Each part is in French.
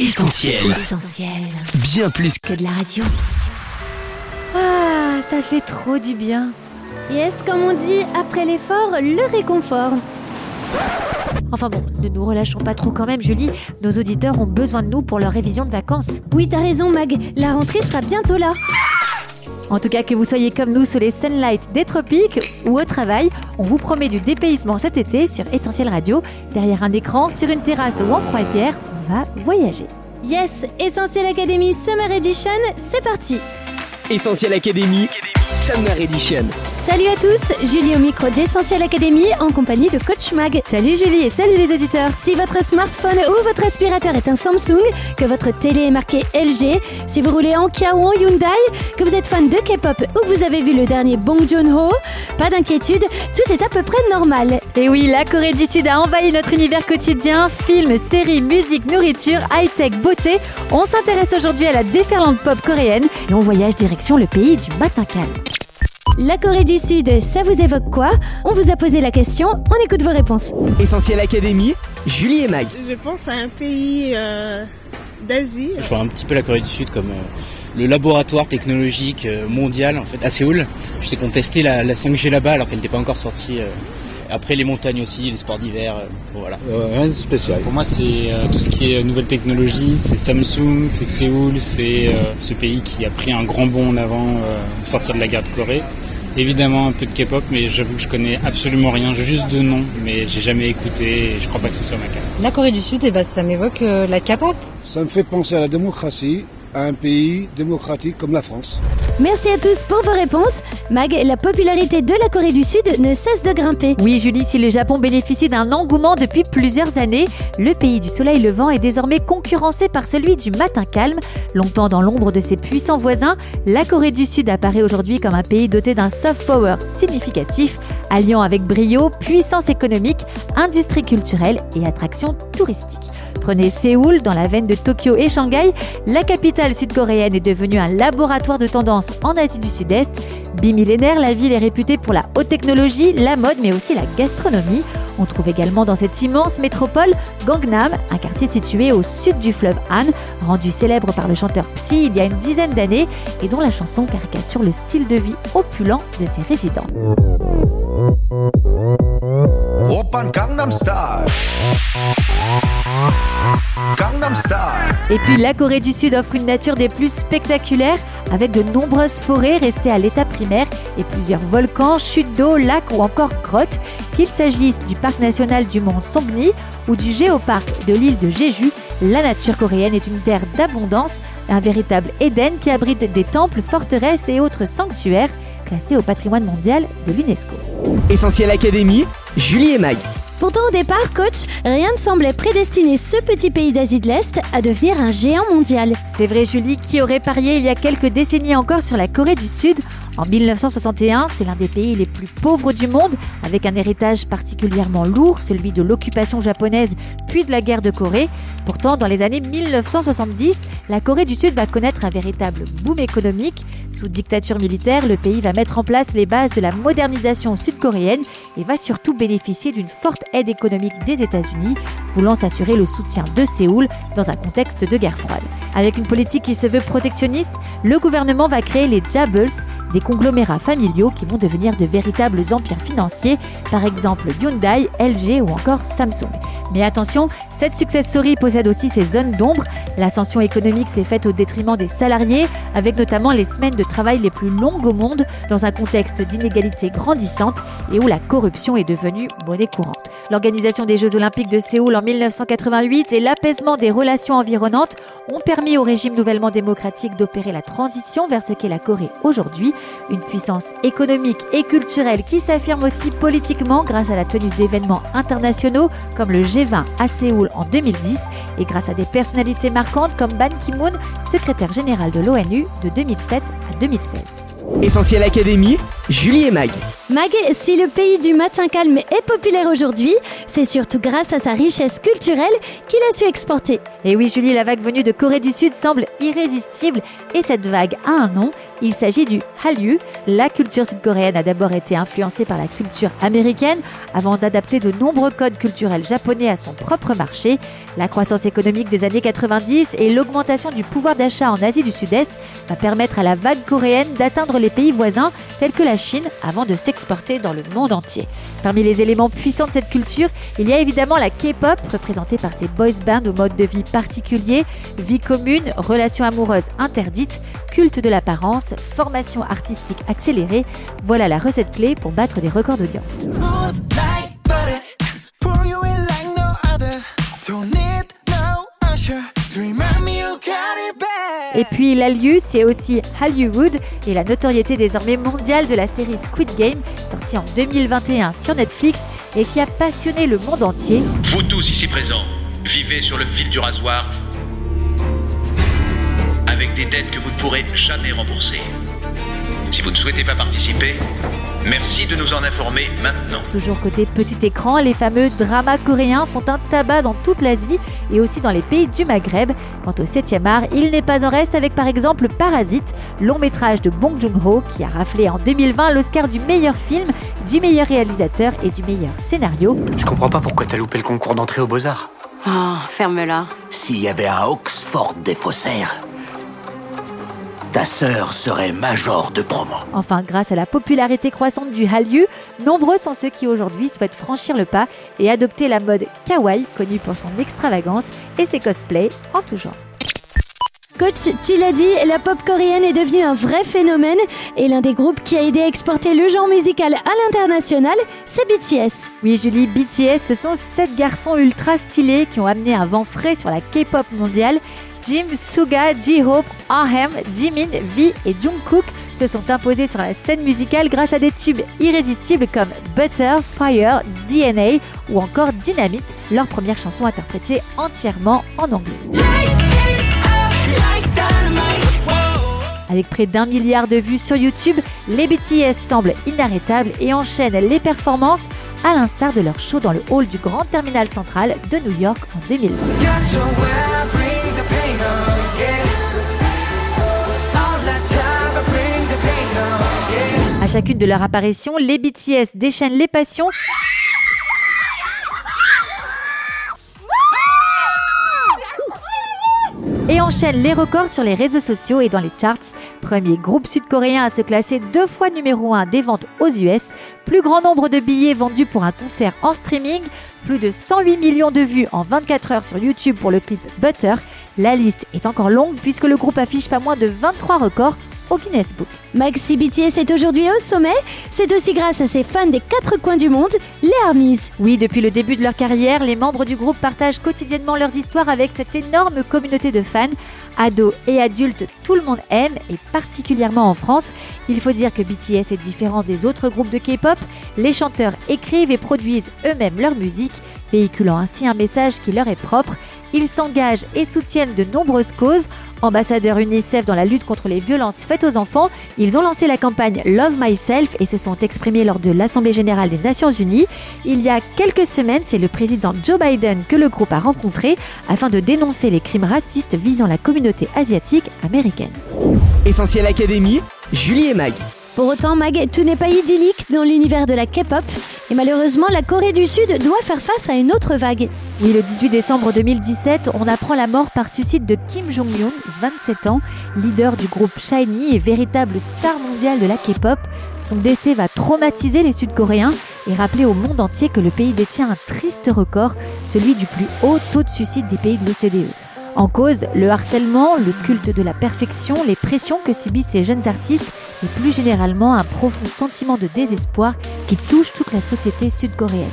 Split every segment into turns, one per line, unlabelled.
Essentiel.
Essentiel.
Bien plus que
Que de la radio.
Ah, ça fait trop du bien. Yes, comme on dit, après l'effort, le réconfort. Enfin bon, ne nous relâchons pas trop quand même, Julie. Nos auditeurs ont besoin de nous pour leur révision de vacances. Oui, t'as raison, Mag. La rentrée sera bientôt là. En tout cas, que vous soyez comme nous sous les sunlights des tropiques ou au travail, on vous promet du dépaysement cet été sur Essentiel Radio, derrière un écran, sur une terrasse ou en croisière, on va voyager. Yes, Essentiel Academy Summer Edition, c'est parti
Essentiel Academy, Summer Edition.
Salut à tous, Julie au micro d'Essentiel Academy en compagnie de Coach Mag. Salut Julie et salut les auditeurs. Si votre smartphone ou votre aspirateur est un Samsung, que votre télé est marquée LG, si vous roulez en Kia ou en Hyundai, que vous êtes fan de K-pop ou que vous avez vu le dernier Bong Joon-ho, pas d'inquiétude, tout est à peu près normal. Et oui, la Corée du Sud a envahi notre univers quotidien, films, séries, musique, nourriture, high-tech, beauté. On s'intéresse aujourd'hui à la déferlante pop coréenne et on voyage direction le pays du matin calme. La Corée du Sud, ça vous évoque quoi On vous a posé la question, on écoute vos réponses.
Essentiel Academy, Julie et Mag.
Je pense à un pays euh, d'Asie.
Je vois un petit peu la Corée du Sud comme euh, le laboratoire technologique euh, mondial en fait à Séoul. Je sais qu'on testait la, la 5G là-bas alors qu'elle n'était pas encore sortie. euh. Après les montagnes aussi, les sports d'hiver, euh, voilà.
rien de spécial.
Pour moi c'est euh, tout ce qui est nouvelle technologie, c'est Samsung, c'est Séoul, c'est euh, ce pays qui a pris un grand bond en avant euh, au sortir de la guerre de Corée. Évidemment un peu de K-pop, mais j'avoue que je connais absolument rien, juste de nom, mais j'ai jamais écouté et je crois pas que ce soit ma carte.
La Corée du Sud, eh ben, ça m'évoque euh, la K-pop.
Ça me fait penser à la démocratie, à un pays démocratique comme la France.
Merci à tous pour vos réponses. Mag, la popularité de la Corée du Sud ne cesse de grimper. Oui, Julie, si le Japon bénéficie d'un engouement depuis plusieurs années, le pays du soleil levant est désormais concurrencé par celui du matin calme. Longtemps dans l'ombre de ses puissants voisins, la Corée du Sud apparaît aujourd'hui comme un pays doté d'un soft power significatif, alliant avec brio puissance économique, industrie culturelle et attractions touristiques. Prenez Séoul dans la veine de Tokyo et Shanghai. La capitale sud-coréenne est devenue un laboratoire de tendance en Asie du Sud-Est. Bimillénaire, la ville est réputée pour la haute technologie, la mode, mais aussi la gastronomie. On trouve également dans cette immense métropole Gangnam, un quartier situé au sud du fleuve Han, rendu célèbre par le chanteur Psy il y a une dizaine d'années et dont la chanson caricature le style de vie opulent de ses résidents.
Gangnam
et puis la Corée du Sud offre une nature des plus spectaculaires avec de nombreuses forêts restées à l'état primaire et plusieurs volcans, chutes d'eau, lacs ou encore grottes. Qu'il s'agisse du parc national du mont Songni ou du géoparc de l'île de Jeju, la nature coréenne est une terre d'abondance, un véritable Éden qui abrite des temples, forteresses et autres sanctuaires classés au patrimoine mondial de l'UNESCO.
Essentiel Academy, Julie et Mag.
Pourtant, au départ, coach, rien ne semblait prédestiner ce petit pays d'Asie de l'Est à devenir un géant mondial. C'est vrai, Julie, qui aurait parié il y a quelques décennies encore sur la Corée du Sud En 1961, c'est l'un des pays les plus pauvres du monde, avec un héritage particulièrement lourd, celui de l'occupation japonaise puis de la guerre de Corée. Pourtant, dans les années 1970, la Corée du Sud va connaître un véritable boom économique. Sous dictature militaire, le pays va mettre en place les bases de la modernisation sud-coréenne et va surtout bénéficier d'une forte aide économique des États-Unis, voulant s'assurer le soutien de Séoul dans un contexte de guerre froide. Avec une politique qui se veut protectionniste, le gouvernement va créer les Jables, des conglomérats familiaux qui vont devenir de véritables empires financiers, par exemple Hyundai, LG ou encore Samsung. Mais attention, cette success story possède aussi ses zones d'ombre. L'ascension économique s'est faite au détriment des salariés, avec notamment les semaines de travail les plus longues au monde, dans un contexte d'inégalité grandissante et où la corruption est devenue monnaie courante. L'organisation des Jeux Olympiques de Séoul en 1988 et l'apaisement des relations environnantes ont permis au régime nouvellement démocratique d'opérer la transition vers ce qu'est la Corée aujourd'hui, une puissance économique et culturelle qui s'affirme aussi politiquement grâce à la tenue d'événements internationaux comme le G20 à Séoul en 2010 et grâce à des personnalités marquantes comme Ban Ki-moon, secrétaire général de l'ONU de 2007 à 2016.
Essentiel Académie, Julie et Mag.
Mag, si le pays du matin calme est populaire aujourd'hui, c'est surtout grâce à sa richesse culturelle qu'il a su exporter. Et oui, Julie, la vague venue de Corée du Sud semble irrésistible et cette vague a un nom. Il s'agit du Hallyu. La culture sud-coréenne a d'abord été influencée par la culture américaine avant d'adapter de nombreux codes culturels japonais à son propre marché. La croissance économique des années 90 et l'augmentation du pouvoir d'achat en Asie du Sud-Est va permettre à la vague coréenne d'atteindre les pays voisins tels que la Chine avant de s'exporter dans le monde entier. Parmi les éléments puissants de cette culture, il y a évidemment la K-pop, représentée par ses boys bands au mode de vie particulier, vie commune, relations amoureuses interdites, culte de l'apparence, formation artistique accélérée. Voilà la recette clé pour battre des records d'audience. Et puis l'Aliu, c'est aussi Hollywood et la notoriété désormais mondiale de la série Squid Game, sortie en 2021 sur Netflix et qui a passionné le monde entier.
Vous tous ici présents, vivez sur le fil du rasoir avec des dettes que vous ne pourrez jamais rembourser. Si vous ne souhaitez pas participer, merci de nous en informer maintenant.
Toujours côté petit écran, les fameux dramas coréens font un tabac dans toute l'Asie et aussi dans les pays du Maghreb. Quant au 7e art, il n'est pas en reste avec par exemple Parasite, long métrage de Bong Joon-ho qui a raflé en 2020 l'Oscar du meilleur film, du meilleur réalisateur et du meilleur scénario.
Je comprends pas pourquoi t'as loupé le concours d'entrée aux Beaux-Arts.
Oh, ferme-la.
S'il y avait un Oxford des faussaires, ta sœur serait major de promo.
Enfin, grâce à la popularité croissante du Hallyu, nombreux sont ceux qui aujourd'hui souhaitent franchir le pas et adopter la mode kawaii, connue pour son extravagance et ses cosplays en tout genre. Coach, tu l'as dit, la pop coréenne est devenue un vrai phénomène et l'un des groupes qui a aidé à exporter le genre musical à l'international, c'est BTS. Oui, Julie, BTS, ce sont sept garçons ultra stylés qui ont amené un vent frais sur la K-pop mondiale. Jim, Suga, J-Hope, Ahem, Jimin, V et Jungkook se sont imposés sur la scène musicale grâce à des tubes irrésistibles comme Butter, Fire, DNA ou encore Dynamite, leur première chanson interprétée entièrement en anglais. Avec près d'un milliard de vues sur YouTube, les BTS semblent inarrêtables et enchaînent les performances à l'instar de leur show dans le hall du Grand Terminal Central de New York en 2020. À chacune de leurs apparitions, les BTS déchaînent les passions et enchaîne les records sur les réseaux sociaux et dans les charts. Premier groupe sud-coréen à se classer deux fois numéro 1 des ventes aux US, plus grand nombre de billets vendus pour un concert en streaming, plus de 108 millions de vues en 24 heures sur YouTube pour le clip Butter. La liste est encore longue puisque le groupe affiche pas moins de 23 records au Guinness Book. Maxi BTS est aujourd'hui au sommet. C'est aussi grâce à ses fans des quatre coins du monde, les ARMYs. Oui, depuis le début de leur carrière, les membres du groupe partagent quotidiennement leurs histoires avec cette énorme communauté de fans. Ados et adultes, tout le monde aime, et particulièrement en France. Il faut dire que BTS est différent des autres groupes de K-pop. Les chanteurs écrivent et produisent eux-mêmes leur musique, véhiculant ainsi un message qui leur est propre. Ils s'engagent et soutiennent de nombreuses causes. Ambassadeurs UNICEF dans la lutte contre les violences faites aux enfants, ils ont lancé la campagne Love Myself et se sont exprimés lors de l'Assemblée générale des Nations Unies. Il y a quelques semaines, c'est le président Joe Biden que le groupe a rencontré afin de dénoncer les crimes racistes visant la communauté asiatique américaine.
Essentiel Académie, Julie et Mag.
Pour autant, tout n'est pas idyllique dans l'univers de la K-pop. Et malheureusement, la Corée du Sud doit faire face à une autre vague. Oui, le 18 décembre 2017, on apprend la mort par suicide de Kim Jong-un, 27 ans, leader du groupe SHINee et véritable star mondiale de la K-pop. Son décès va traumatiser les Sud-Coréens et rappeler au monde entier que le pays détient un triste record, celui du plus haut taux de suicide des pays de l'OCDE. En cause, le harcèlement, le culte de la perfection, les pressions que subissent ces jeunes artistes et plus généralement un profond sentiment de désespoir qui touche toute la société sud-coréenne.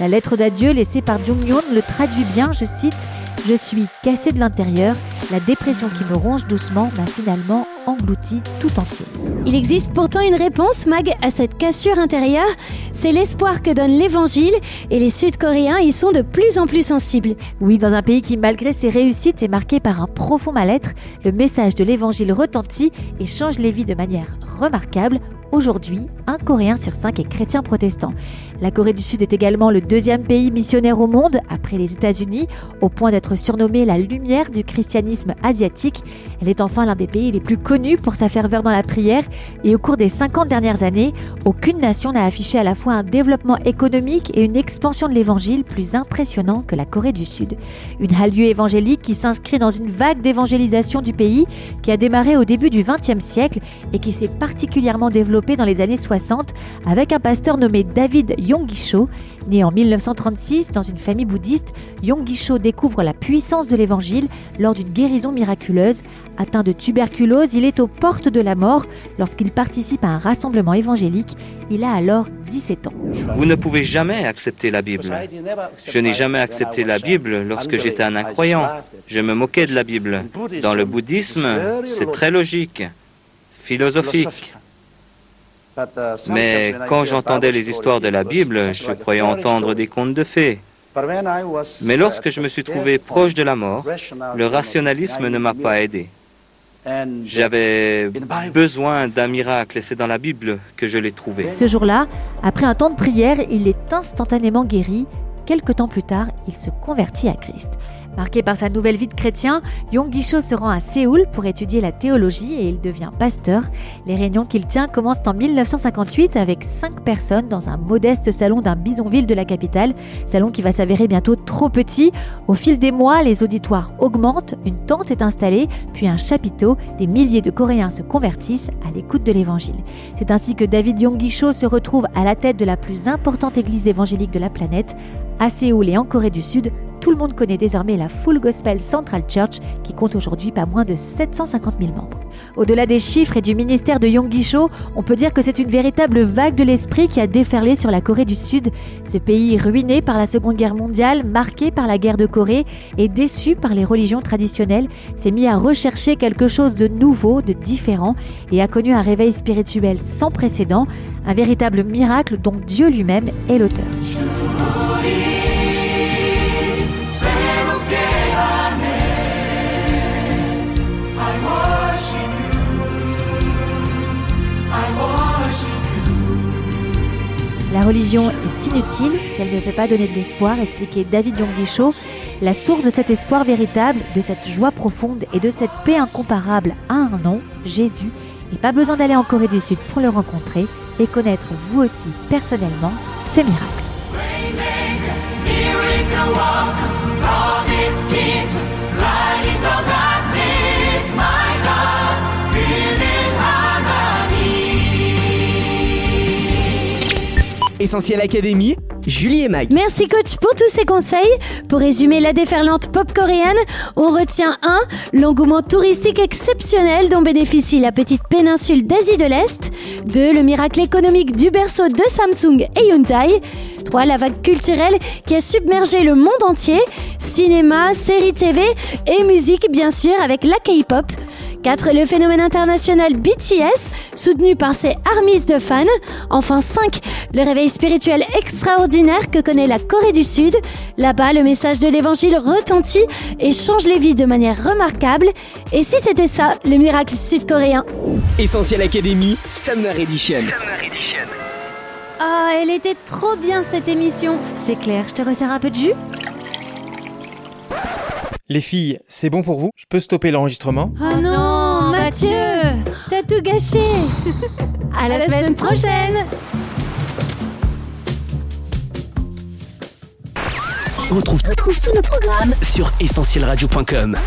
La lettre d'adieu laissée par Jung-yoon le traduit bien, je cite Je suis cassé de l'intérieur, la dépression qui me ronge doucement m'a finalement englouti tout entier. Il existe pourtant une réponse, Mag, à cette cassure intérieure. C'est l'espoir que donne l'évangile et les Sud-Coréens y sont de plus en plus sensibles. Oui, dans un pays qui, malgré ses réussites, est marqué par un profond mal-être, le message de l'évangile retentit et change les vies de manière remarquable aujourd'hui, un Coréen sur cinq est chrétien protestant. La Corée du Sud est également le deuxième pays missionnaire au monde, après les États-Unis, au point d'être surnommée la lumière du christianisme asiatique. Elle est enfin l'un des pays les plus connus pour sa ferveur dans la prière, et au cours des 50 dernières années, aucune nation n'a affiché à la fois un développement économique et une expansion de l'évangile plus impressionnant que la Corée du Sud. Une halle évangélique qui s'inscrit dans une vague d'évangélisation du pays qui a démarré au début du XXe siècle et qui s'est particulièrement développée dans les années 60 avec un pasteur nommé David Yonggi-cho. Né en 1936 dans une famille bouddhiste, Yonggi-cho découvre la puissance de l'évangile lors d'une guérison miraculeuse. Atteint de tuberculose, il est aux portes de la mort lorsqu'il participe à un rassemblement évangélique. Il a alors 17 ans.
Vous ne pouvez jamais accepter la Bible. Je n'ai jamais accepté la Bible lorsque j'étais un incroyant. Je me moquais de la Bible. Dans le bouddhisme, c'est très logique, philosophique. Mais quand j'entendais les histoires de la Bible, je croyais entendre des contes de fées. Mais lorsque je me suis trouvé proche de la mort, le rationalisme ne m'a pas aidé. J'avais besoin d'un miracle et c'est dans la Bible que je l'ai trouvé.
Ce jour-là, après un temps de prière, il est instantanément guéri. Quelque temps plus tard, il se convertit à Christ. Marqué par sa nouvelle vie de chrétien, Yong Cho se rend à Séoul pour étudier la théologie et il devient pasteur. Les réunions qu'il tient commencent en 1958 avec cinq personnes dans un modeste salon d'un bidonville de la capitale, salon qui va s'avérer bientôt trop petit. Au fil des mois, les auditoires augmentent, une tente est installée, puis un chapiteau. Des milliers de Coréens se convertissent à l'écoute de l'évangile. C'est ainsi que David Yong Cho se retrouve à la tête de la plus importante église évangélique de la planète. À Séoul et en Corée du Sud, tout le monde connaît désormais la Full Gospel Central Church qui compte aujourd'hui pas moins de 750 000 membres. Au-delà des chiffres et du ministère de Yonggi Cho, on peut dire que c'est une véritable vague de l'esprit qui a déferlé sur la Corée du Sud. Ce pays ruiné par la Seconde Guerre mondiale, marqué par la guerre de Corée et déçu par les religions traditionnelles, s'est mis à rechercher quelque chose de nouveau, de différent et a connu un réveil spirituel sans précédent, un véritable miracle dont Dieu lui-même est l'auteur. La religion est inutile si elle ne fait pas donner de l'espoir, expliquait David Yonggi La source de cet espoir véritable, de cette joie profonde et de cette paix incomparable a un nom, Jésus, et pas besoin d'aller en Corée du Sud pour le rencontrer et connaître vous aussi personnellement ce miracle.
Essentiel Académie, Julie et Mag.
Merci coach pour tous ces conseils. Pour résumer la déferlante pop coréenne, on retient 1. L'engouement touristique exceptionnel dont bénéficie la petite péninsule d'Asie de l'Est. 2. Le miracle économique du berceau de Samsung et Hyundai. 3. La vague culturelle qui a submergé le monde entier. Cinéma, séries TV et musique bien sûr avec la K-pop. 4. Le phénomène international BTS, soutenu par ses armies de fans. Enfin 5. Le réveil spirituel extraordinaire que connaît la Corée du Sud. Là-bas, le message de l'évangile retentit et change les vies de manière remarquable. Et si c'était ça, le miracle sud-coréen?
Essentiel Académie, Summer Edition.
Ah, elle était trop bien cette émission. C'est clair, je te resserre un peu de jus?
Les filles, c'est bon pour vous? Je peux stopper l'enregistrement?
Oh non, Mathieu T'as tout gâché À la, semaine, prochaine
On retrouve tous nos programmes sur essentielradio.com.